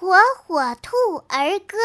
火火兔儿歌。